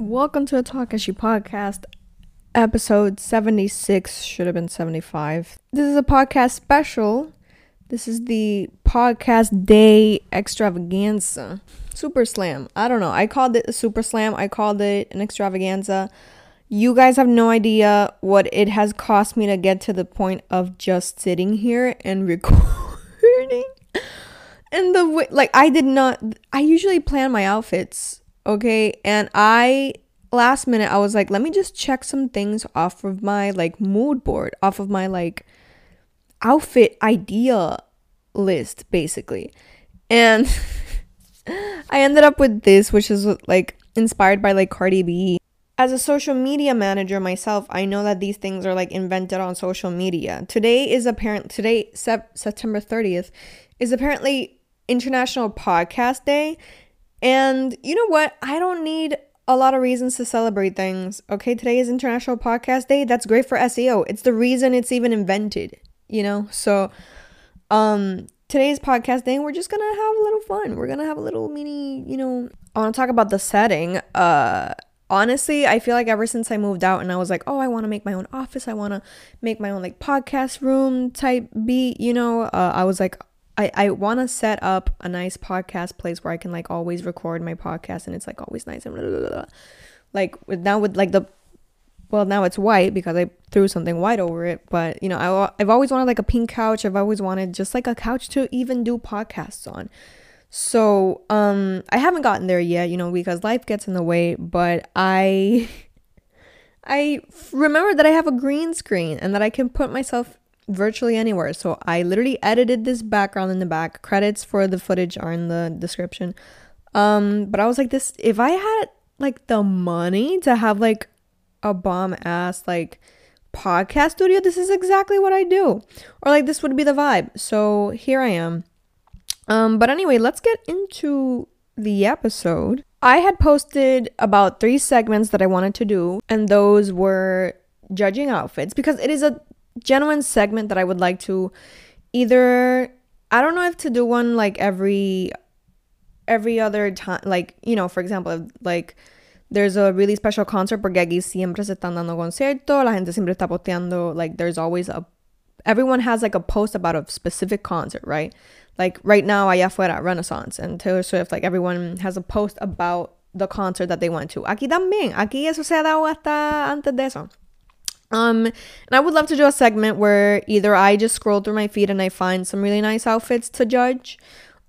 Welcome to the Talkeshi podcast, episode 76, should have been 75. This is a podcast special. This is the podcast day extravaganza. Super slam. I don't know. I called it a super slam. I called it an extravaganza. You guys have no idea what it has cost me to get to the point of just sitting here and recording. And the way, like, I did not, I usually plan my outfits okay and i last minute i was like let me just check some things off of my like mood board off of my like outfit idea list basically. And i ended up with this which is like inspired by like cardi b. As a social media manager myself i know that these things are like invented on social media. Today is apparent today sep- september 30th is apparently international podcast day and you know what? I don't need a lot of reasons to celebrate things. Okay, today is International Podcast Day. That's great for SEO. It's the reason it's even invented, you know? So, um, today's podcast day, we're just gonna have a little fun. We're gonna have a little mini, you know, I wanna talk about the setting. Uh, honestly, I feel like ever since I moved out and I was like, oh, I wanna make my own office, I wanna make my own like podcast room type beat, you know, uh, I was like, I, I want to set up a nice podcast place where I can like always record my podcast and it's like always nice and blah, blah, blah. like with now with like the well now it's white because I threw something white over it but you know I, I've always wanted like a pink couch I've always wanted just like a couch to even do podcasts on so um I haven't gotten there yet you know because life gets in the way but I I remember that I have a green screen and that I can put myself virtually anywhere. So I literally edited this background in the back. Credits for the footage are in the description. Um, but I was like, this if I had like the money to have like a bomb ass like podcast studio, this is exactly what I do. Or like this would be the vibe. So here I am. Um, but anyway, let's get into the episode. I had posted about three segments that I wanted to do, and those were judging outfits because it is a genuine segment that I would like to either I don't know if to do one like every every other time like you know for example like there's a really special concert porque aquí siempre se están dando concierto la gente siempre está posteando like there's always a everyone has like a post about a specific concert right? Like right now allá afuera Renaissance and Taylor Swift like everyone has a post about the concert that they went to. Aquí también aquí eso se ha dado hasta antes de eso um, and I would love to do a segment where either I just scroll through my feed and I find some really nice outfits to judge,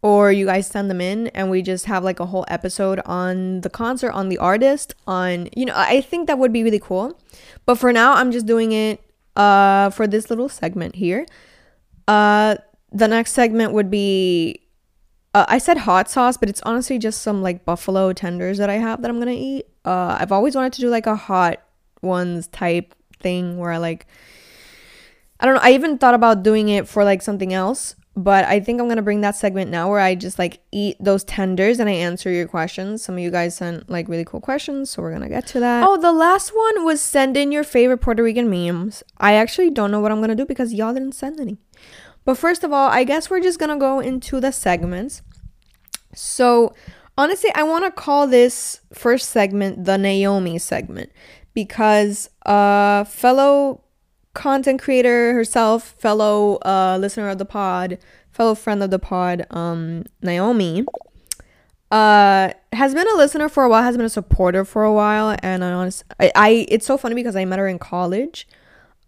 or you guys send them in and we just have like a whole episode on the concert, on the artist, on you know, I think that would be really cool. But for now, I'm just doing it uh for this little segment here. Uh the next segment would be uh, I said hot sauce, but it's honestly just some like buffalo tenders that I have that I'm gonna eat. Uh, I've always wanted to do like a hot ones type thing where I like I don't know, I even thought about doing it for like something else, but I think I'm going to bring that segment now where I just like eat those tenders and I answer your questions. Some of you guys sent like really cool questions, so we're going to get to that. Oh, the last one was send in your favorite Puerto Rican memes. I actually don't know what I'm going to do because y'all didn't send any. But first of all, I guess we're just going to go into the segments. So, honestly, I want to call this first segment the Naomi segment because a fellow content creator herself, fellow uh, listener of the pod, fellow friend of the pod, um, Naomi, uh, has been a listener for a while, has been a supporter for a while, and I honestly, I, I it's so funny because I met her in college.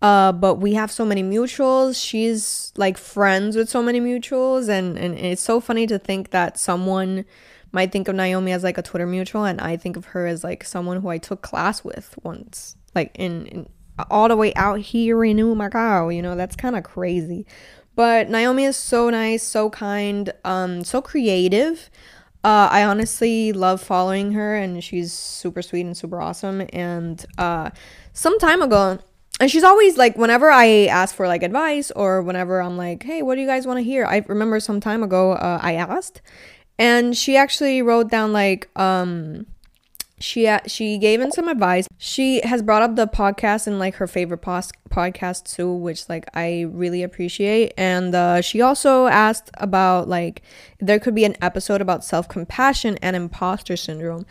Uh, but we have so many mutuals. She's like friends with so many mutuals, and and it's so funny to think that someone might think of Naomi as like a Twitter mutual, and I think of her as like someone who I took class with once, like in, in all the way out here in Humacao. You know, that's kind of crazy. But Naomi is so nice, so kind, um, so creative. Uh, I honestly love following her, and she's super sweet and super awesome. And uh, some time ago, and she's always like, whenever I ask for like advice or whenever I'm like, hey, what do you guys want to hear? I remember some time ago, uh, I asked, and she actually wrote down like um she she gave in some advice. She has brought up the podcast and like her favorite pos- podcast too, which like I really appreciate. And uh, she also asked about like there could be an episode about self compassion and imposter syndrome.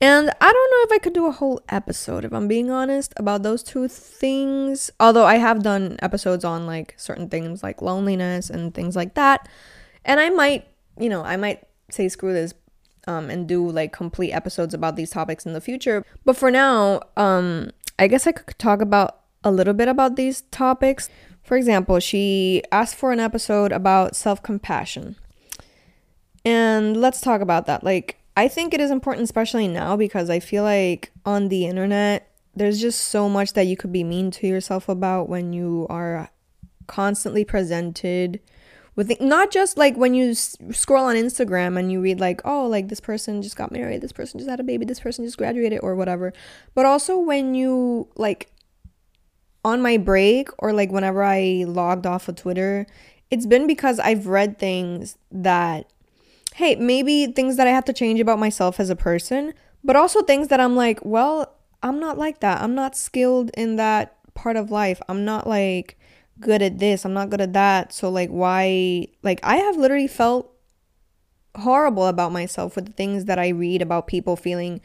And I don't know if I could do a whole episode, if I'm being honest, about those two things. Although I have done episodes on like certain things like loneliness and things like that. And I might, you know, I might say screw this um, and do like complete episodes about these topics in the future. But for now, um, I guess I could talk about a little bit about these topics. For example, she asked for an episode about self compassion. And let's talk about that. Like, I think it is important, especially now, because I feel like on the internet, there's just so much that you could be mean to yourself about when you are constantly presented with not just like when you s- scroll on Instagram and you read like oh like this person just got married this person just had a baby this person just graduated or whatever but also when you like on my break or like whenever I logged off of Twitter it's been because I've read things that hey, maybe things that I have to change about myself as a person, but also things that I'm like, well, I'm not like that. I'm not skilled in that part of life. I'm not like good at this. I'm not good at that. So like why like I have literally felt horrible about myself with the things that I read about people feeling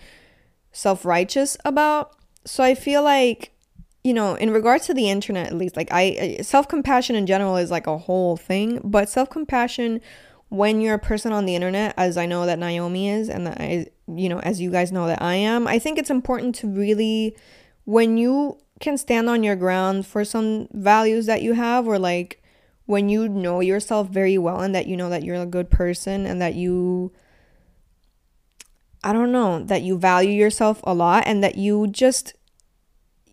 self-righteous about. So I feel like you know, in regards to the internet at least, like I self-compassion in general is like a whole thing, but self-compassion when you're a person on the internet, as I know that Naomi is, and that I, you know, as you guys know that I am, I think it's important to really, when you can stand on your ground for some values that you have, or like when you know yourself very well and that you know that you're a good person and that you, I don't know, that you value yourself a lot and that you just,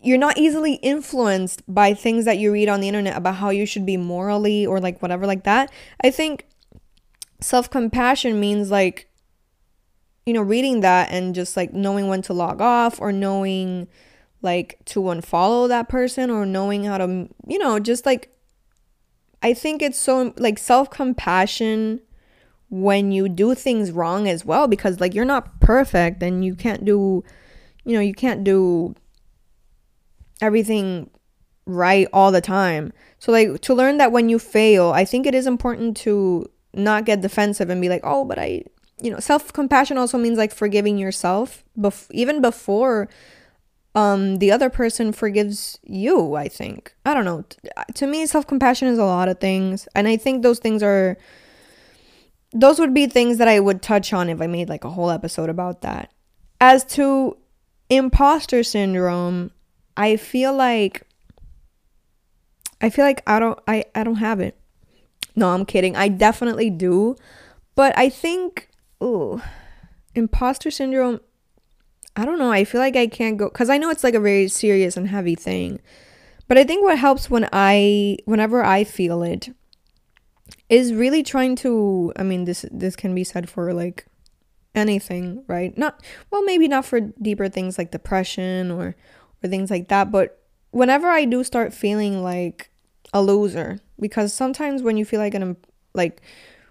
you're not easily influenced by things that you read on the internet about how you should be morally or like whatever like that. I think self compassion means like, you know, reading that and just like knowing when to log off or knowing like to unfollow that person or knowing how to, you know, just like, I think it's so like self compassion when you do things wrong as well because like you're not perfect and you can't do, you know, you can't do everything right all the time. So like to learn that when you fail, I think it is important to not get defensive and be like, oh, but I, you know, self compassion also means like forgiving yourself, bef- even before um the other person forgives you i think i don't know to me self-compassion is a lot of things and i think those things are those would be things that i would touch on if i made like a whole episode about that as to imposter syndrome i feel like i feel like i don't i i don't have it no, I'm kidding. I definitely do. But I think, ooh, imposter syndrome, I don't know. I feel like I can't go, because I know it's like a very serious and heavy thing. But I think what helps when I, whenever I feel it, is really trying to, I mean, this, this can be said for like anything, right? Not, well, maybe not for deeper things like depression or, or things like that. But whenever I do start feeling like a loser, because sometimes when you feel like an like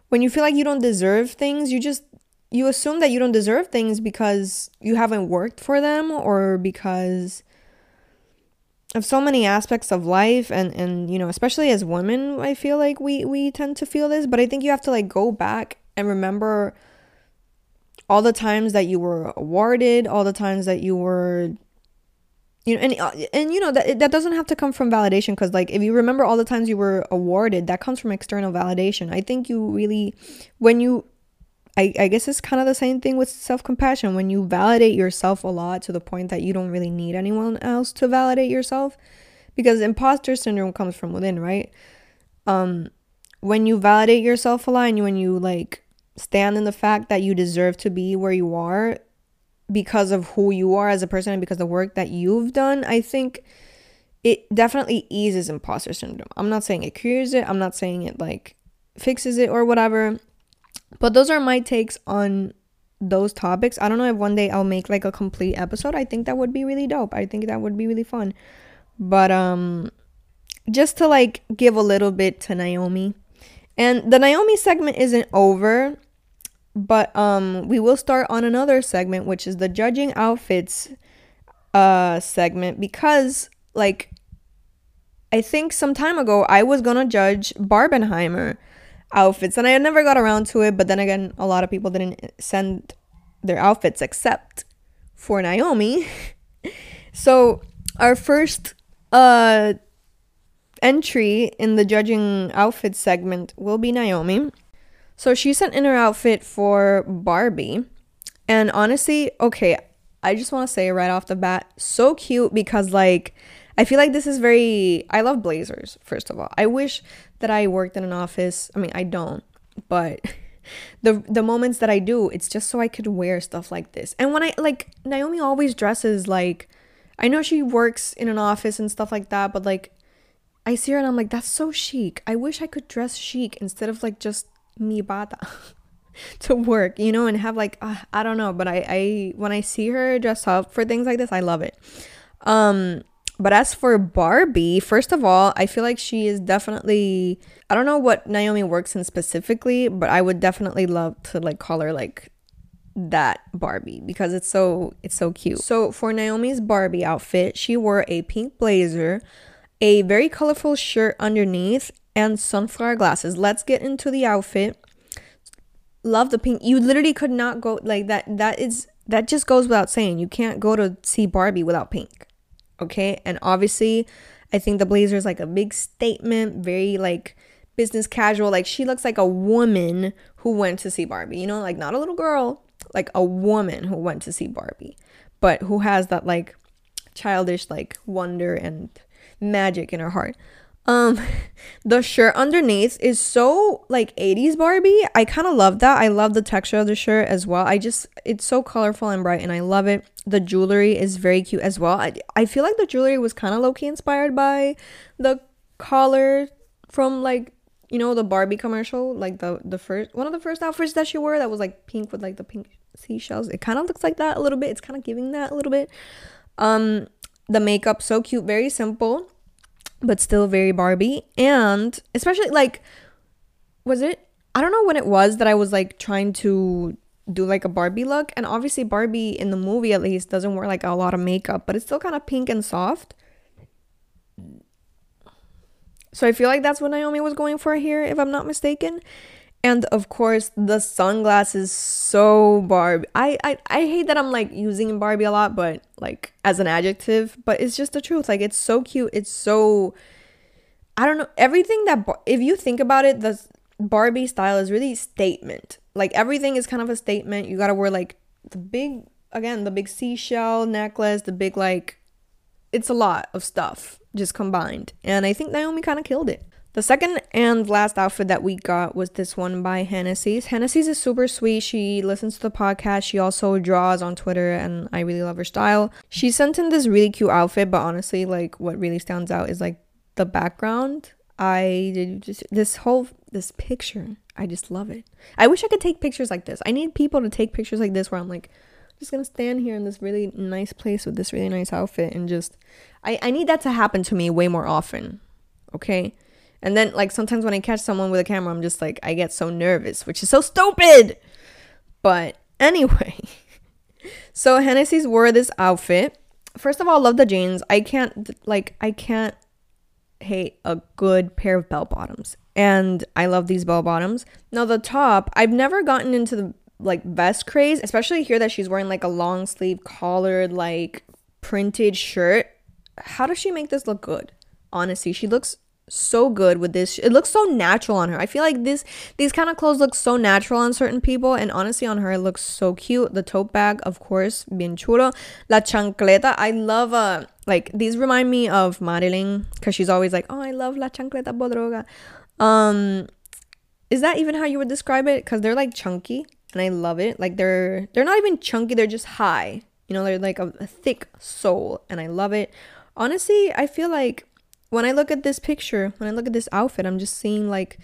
when you feel like you don't deserve things you just you assume that you don't deserve things because you haven't worked for them or because of so many aspects of life and and you know especially as women i feel like we we tend to feel this but i think you have to like go back and remember all the times that you were awarded all the times that you were you know and uh, and you know that that doesn't have to come from validation because like if you remember all the times you were awarded that comes from external validation. I think you really when you i, I guess it's kind of the same thing with self-compassion when you validate yourself a lot to the point that you don't really need anyone else to validate yourself because imposter syndrome comes from within right um when you validate yourself a lot and when you like stand in the fact that you deserve to be where you are because of who you are as a person and because the work that you've done, I think it definitely eases imposter syndrome. I'm not saying it cures it, I'm not saying it like fixes it or whatever. But those are my takes on those topics. I don't know if one day I'll make like a complete episode. I think that would be really dope. I think that would be really fun. But um just to like give a little bit to Naomi. And the Naomi segment isn't over but um we will start on another segment which is the judging outfits uh segment because like I think some time ago I was gonna judge Barbenheimer outfits and I never got around to it but then again a lot of people didn't send their outfits except for Naomi. so our first uh entry in the judging outfit segment will be Naomi. So she sent in her outfit for Barbie. And honestly, okay, I just want to say right off the bat, so cute because like I feel like this is very I love blazers, first of all. I wish that I worked in an office. I mean, I don't, but the the moments that I do, it's just so I could wear stuff like this. And when I like Naomi always dresses like I know she works in an office and stuff like that, but like I see her and I'm like, that's so chic. I wish I could dress chic instead of like just mi bata to work, you know, and have like uh, I don't know, but I I when I see her dress up for things like this, I love it. Um but as for Barbie, first of all, I feel like she is definitely I don't know what Naomi works in specifically, but I would definitely love to like call her like that Barbie because it's so it's so cute. So for Naomi's Barbie outfit, she wore a pink blazer, a very colorful shirt underneath, and sunflower glasses. Let's get into the outfit. Love the pink. You literally could not go like that. That is that just goes without saying. You can't go to see Barbie without pink. Okay? And obviously, I think the blazer is like a big statement, very like business casual. Like she looks like a woman who went to see Barbie, you know, like not a little girl, like a woman who went to see Barbie, but who has that like childish like wonder and magic in her heart. Um the shirt underneath is so like 80s Barbie. I kind of love that. I love the texture of the shirt as well. I just it's so colorful and bright and I love it. The jewelry is very cute as well. I, I feel like the jewelry was kind of low key inspired by the collar from like you know the Barbie commercial, like the the first one of the first outfits that she wore that was like pink with like the pink seashells. It kind of looks like that a little bit. It's kind of giving that a little bit. Um the makeup so cute, very simple but still very Barbie. And especially like, was it? I don't know when it was that I was like trying to do like a Barbie look. And obviously, Barbie in the movie at least doesn't wear like a lot of makeup, but it's still kind of pink and soft. So I feel like that's what Naomi was going for here, if I'm not mistaken. And of course, the sunglasses so Barbie. I, I I hate that I'm like using Barbie a lot, but like as an adjective, but it's just the truth. Like it's so cute. It's so I don't know everything that if you think about it, the Barbie style is really statement. Like everything is kind of a statement. You gotta wear like the big again the big seashell necklace, the big like it's a lot of stuff just combined, and I think Naomi kind of killed it. The second and last outfit that we got was this one by Hennessy's. Hennessy's is super sweet. She listens to the podcast. She also draws on Twitter, and I really love her style. She sent in this really cute outfit, but honestly, like what really stands out is like the background. I did just this whole this picture. I just love it. I wish I could take pictures like this. I need people to take pictures like this where I'm like, just gonna stand here in this really nice place with this really nice outfit and just I, I need that to happen to me way more often. Okay? And then like sometimes when I catch someone with a camera, I'm just like I get so nervous, which is so stupid. But anyway, so Hennessy's wore this outfit. First of all, love the jeans. I can't like I can't hate a good pair of bell bottoms. And I love these bell bottoms. Now the top, I've never gotten into the like vest craze, especially here that she's wearing like a long sleeve collared like printed shirt. How does she make this look good? Honestly, she looks so good with this. It looks so natural on her. I feel like this these kind of clothes look so natural on certain people, and honestly, on her it looks so cute. The tote bag, of course, bien chulo. La chancleta, I love. Uh, like these remind me of Marilyn because she's always like, "Oh, I love la chancleta bodroga." Um, is that even how you would describe it? Because they're like chunky, and I love it. Like they're they're not even chunky; they're just high. You know, they're like a, a thick sole, and I love it. Honestly, I feel like when I look at this picture, when I look at this outfit, I'm just seeing like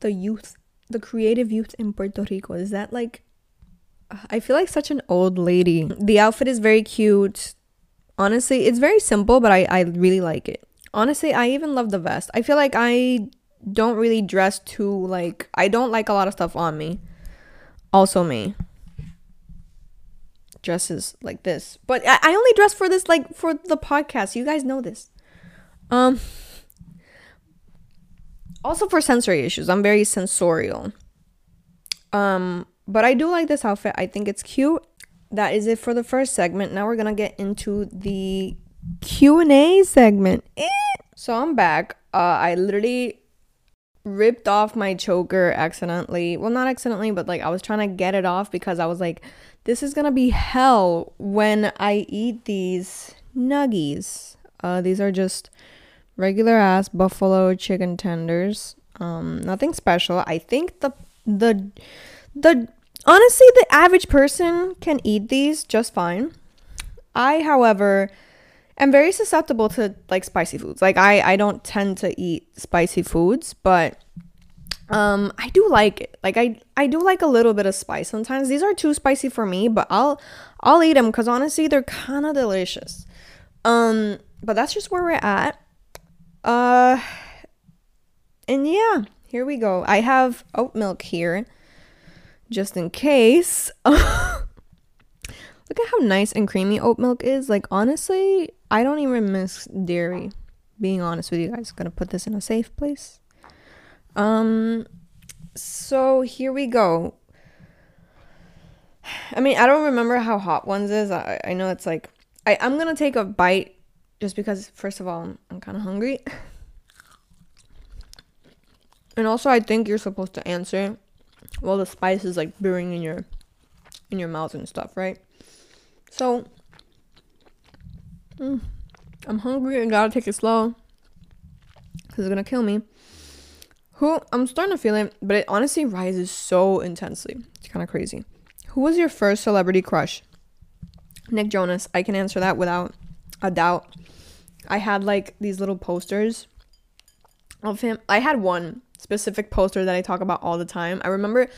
the youth, the creative youth in Puerto Rico. Is that like I feel like such an old lady. The outfit is very cute. Honestly, it's very simple, but I, I really like it. Honestly, I even love the vest. I feel like I don't really dress too like I don't like a lot of stuff on me. Also me. Dresses like this. But I, I only dress for this like for the podcast. You guys know this. Um also for sensory issues, I'm very sensorial. Um but I do like this outfit. I think it's cute. that is it for the first segment. Now we're gonna get into the Q and A segment. Eh. So I'm back. Uh, I literally ripped off my choker accidentally. Well, not accidentally, but like I was trying to get it off because I was like, this is gonna be hell when I eat these nuggies. Uh, these are just regular ass buffalo chicken tenders. Um, nothing special. I think the the the honestly the average person can eat these just fine. I, however, am very susceptible to like spicy foods. Like I I don't tend to eat spicy foods, but um I do like it. Like I I do like a little bit of spice sometimes. These are too spicy for me, but I'll I'll eat them cuz honestly they're kind of delicious. Um but that's just where we're at. Uh and yeah, here we go. I have oat milk here just in case. Look at how nice and creamy oat milk is. Like honestly, I don't even miss dairy. Being honest with you guys, gonna put this in a safe place. Um, so here we go. I mean, I don't remember how hot ones is. I, I know it's like I, I'm gonna take a bite just because first of all I'm, I'm kind of hungry. And also I think you're supposed to answer while the spice is like brewing in your in your mouth and stuff, right? So, mm, I'm hungry and gotta take it slow because it's gonna kill me. Who I'm starting to feel it, but it honestly rises so intensely. It's kind of crazy. Who was your first celebrity crush? Nick Jonas. I can answer that without a doubt. I had like these little posters of him. I had one specific poster that I talk about all the time. I remember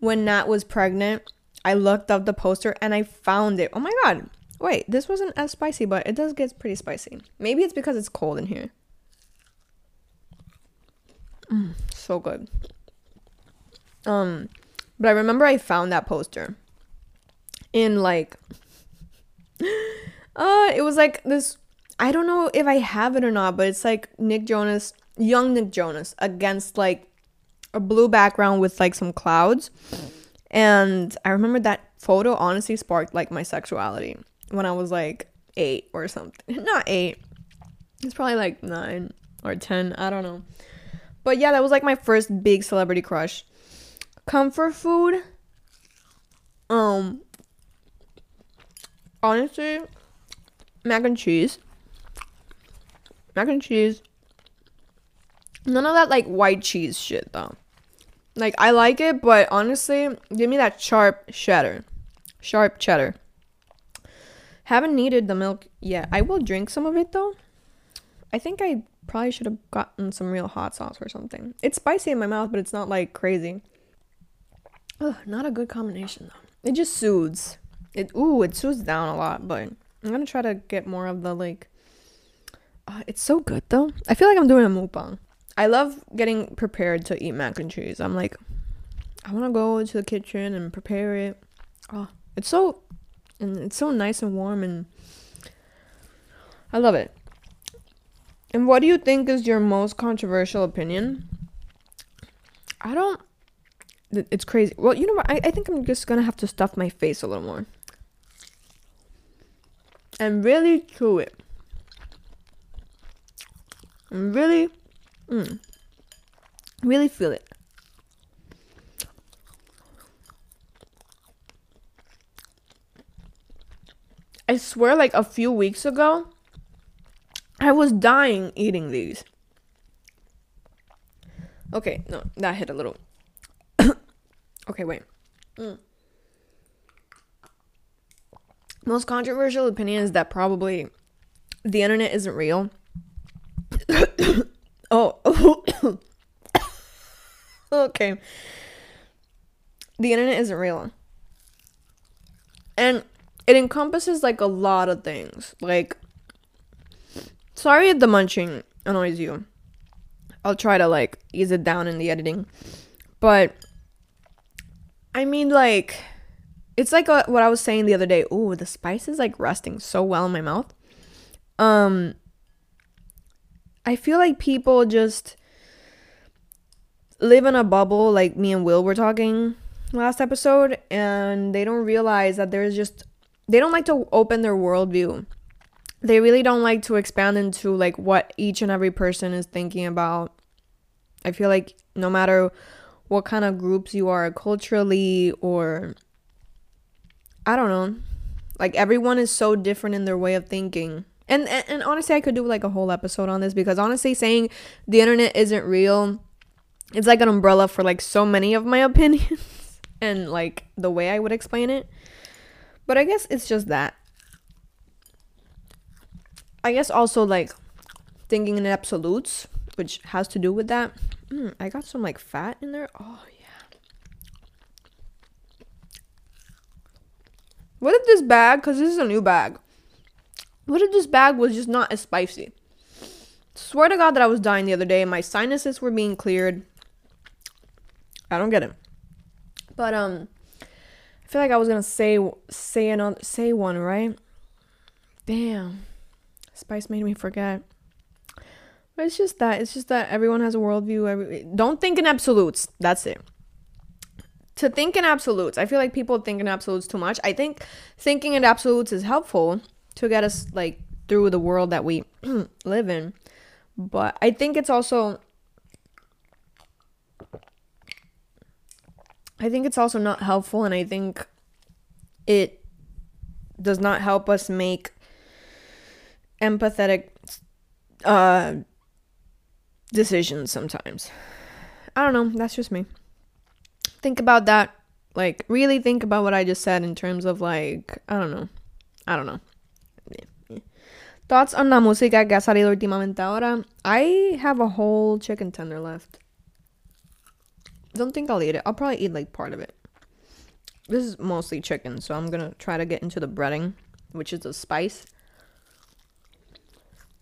when Nat was pregnant I looked up the poster and I found it. Oh my god. Wait, this wasn't as spicy, but it does get pretty spicy. Maybe it's because it's cold in here. Mm, so good. Um, but I remember I found that poster in like uh it was like this I don't know if I have it or not, but it's like Nick Jonas, young Nick Jonas against like a blue background with like some clouds. And I remember that photo honestly sparked like my sexuality when I was like eight or something. Not eight. It's probably like nine or ten. I don't know. But yeah, that was like my first big celebrity crush. Comfort food. Um honestly, mac and cheese. Mac and cheese. None of that like white cheese shit though. Like I like it, but honestly, give me that sharp cheddar. Sharp cheddar. Haven't needed the milk yet. I will drink some of it though. I think I probably should have gotten some real hot sauce or something. It's spicy in my mouth, but it's not like crazy. Ugh, not a good combination though. It just soothes. It ooh, it soothes down a lot, but I'm gonna try to get more of the like. Uh, it's so good though. I feel like I'm doing a mukbang. I love getting prepared to eat mac and cheese. I'm like, I want to go to the kitchen and prepare it. Oh, it's so, and it's so nice and warm, and I love it. And what do you think is your most controversial opinion? I don't. It's crazy. Well, you know what? I, I think I'm just gonna have to stuff my face a little more. And really chew it. And really Mm. Really feel it. I swear, like a few weeks ago, I was dying eating these. Okay, no, that hit a little. okay, wait. Mm. Most controversial opinion is that probably the internet isn't real. Oh, okay. The internet isn't real. And it encompasses like a lot of things. Like, sorry if the munching annoys you. I'll try to like ease it down in the editing. But, I mean, like, it's like a, what I was saying the other day. Ooh, the spice is like resting so well in my mouth. Um, I feel like people just live in a bubble like me and Will were talking last episode and they don't realize that there's just they don't like to open their worldview. They really don't like to expand into like what each and every person is thinking about. I feel like no matter what kind of groups you are culturally or I don't know, like everyone is so different in their way of thinking. And, and and honestly, I could do like a whole episode on this because honestly, saying the internet isn't real, it's like an umbrella for like so many of my opinions and like the way I would explain it. But I guess it's just that. I guess also like thinking in absolutes, which has to do with that. Mm, I got some like fat in there. Oh What if this bag, because this is a new bag, what if this bag was just not as spicy? Swear to God that I was dying the other day. My sinuses were being cleared. I don't get it. But um I feel like I was gonna say say another say one, right? Damn, Spice made me forget. But it's just that it's just that everyone has a worldview. Every, don't think in absolutes. That's it. To think in absolutes, I feel like people think in absolutes too much. I think thinking in absolutes is helpful to get us like through the world that we live in. But I think it's also I think it's also not helpful, and I think it does not help us make empathetic uh, decisions sometimes. I don't know. That's just me. Think about that. Like, really think about what I just said in terms of, like, I don't know. I don't know. Thoughts on la música que ha salido últimamente ahora? I have a whole chicken tender left don't think I'll eat it. I'll probably eat like part of it. This is mostly chicken, so I'm gonna try to get into the breading, which is the spice.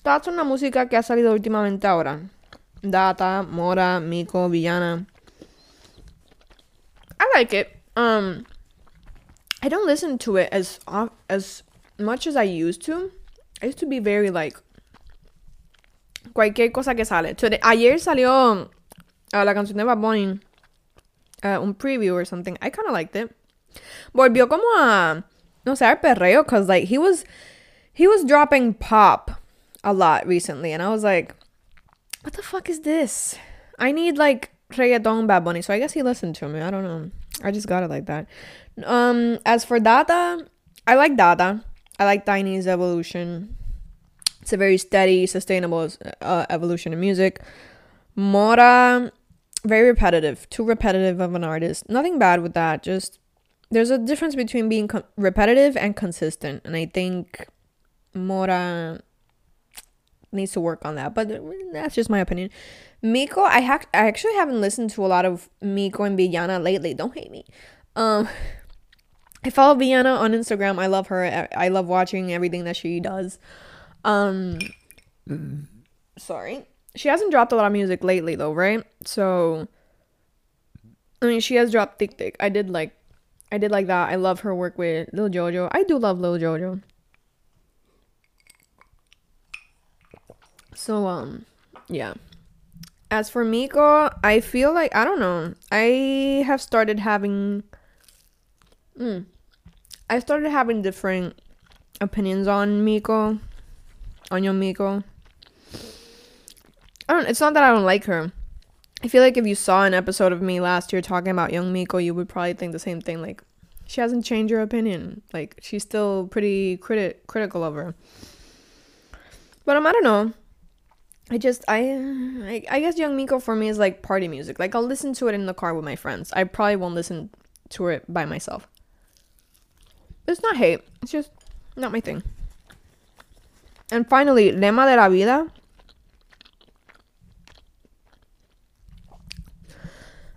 Thoughts on la música que ha salido últimamente ahora. Data, Mora, Miko, Villana. Like it. Um, I don't listen to it as as much as I used to. I used to be very like cualquier cosa que sale. Today, ayer salió uh, la canción de Bad Bunny uh, un preview or something. I kind of liked it. Volvió como a no sé, al perreo cuz like he was he was dropping pop a lot recently and I was like what the fuck is this? I need like reggaeton Bad Bunny. So I guess he listened to me. I don't know. I just got it like that. Um as for Data, I like Data. I like Tainy's evolution. It's a very steady, sustainable uh, evolution in music. Mora, very repetitive, too repetitive of an artist. Nothing bad with that. Just there's a difference between being repetitive and consistent, and I think Mora needs to work on that. But that's just my opinion. Miko, I ha- I actually haven't listened to a lot of Miko and Villana lately. Don't hate me. Um, I follow Villana on Instagram. I love her. I love watching everything that she does. Um, sorry she hasn't dropped a lot of music lately though, right? So I mean, she has dropped Thick Thick. I did like I did like that. I love her work with Lil Jojo. I do love Lil Jojo. So um yeah. As for Miko, I feel like I don't know. I have started having mm, I started having different opinions on Miko. On your Miko. I don't. It's not that I don't like her. I feel like if you saw an episode of me last year talking about young Miko, you would probably think the same thing. Like, she hasn't changed her opinion. Like, she's still pretty criti- critical of her. But um, I don't know. I just I, I guess Young Miko for me is like party music. Like I'll listen to it in the car with my friends. I probably won't listen to it by myself. It's not hate. It's just not my thing. And finally, Lema de la Vida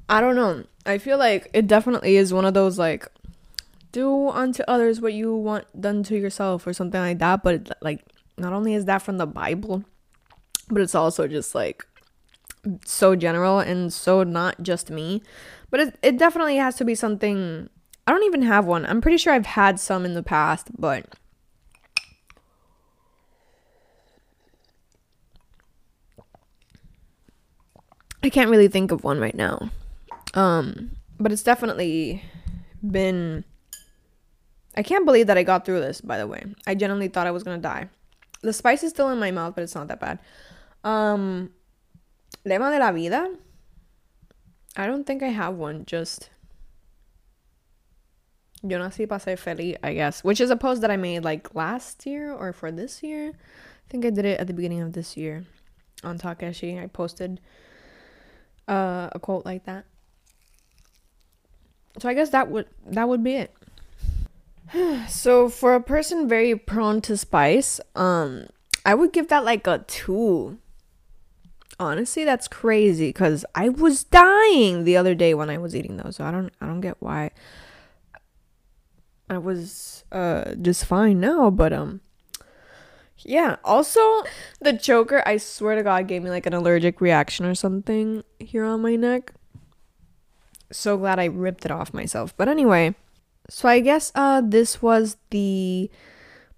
I don't know. I feel like it definitely is one of those like do unto others what you want done to yourself or something like that, but like not only is that from the Bible, but it's also just like so general and so not just me. But it it definitely has to be something I don't even have one. I'm pretty sure I've had some in the past, but I can't really think of one right now. Um, but it's definitely been I can't believe that I got through this, by the way. I genuinely thought I was gonna die. The spice is still in my mouth, but it's not that bad. Um, lema de la vida. I don't think I have one. Just Yo nací para ser feliz, I guess, which is a post that I made like last year or for this year. I think I did it at the beginning of this year on Talkeshi. I posted uh, a quote like that. So I guess that would that would be it. so for a person very prone to spice, um, I would give that like a two. Honestly, that's crazy because I was dying the other day when I was eating those. So I don't I don't get why I was uh just fine now, but um yeah, also the choker, I swear to god gave me like an allergic reaction or something here on my neck. So glad I ripped it off myself. But anyway, so I guess uh this was the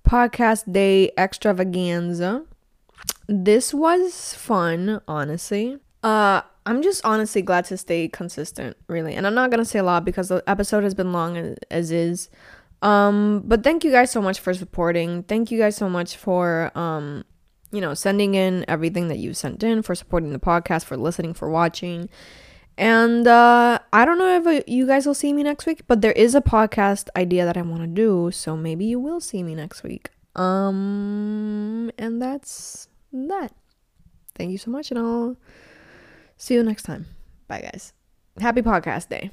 podcast day extravaganza. This was fun, honestly. Uh I'm just honestly glad to stay consistent, really. And I'm not to say a lot because the episode has been long as, as is. Um, but thank you guys so much for supporting. Thank you guys so much for um, you know, sending in everything that you sent in, for supporting the podcast, for listening, for watching. And uh, I don't know if uh, you guys will see me next week, but there is a podcast idea that I want to do, so maybe you will see me next week. Um, and that's that. Thank you so much, and I'll see you next time. Bye, guys. Happy podcast day.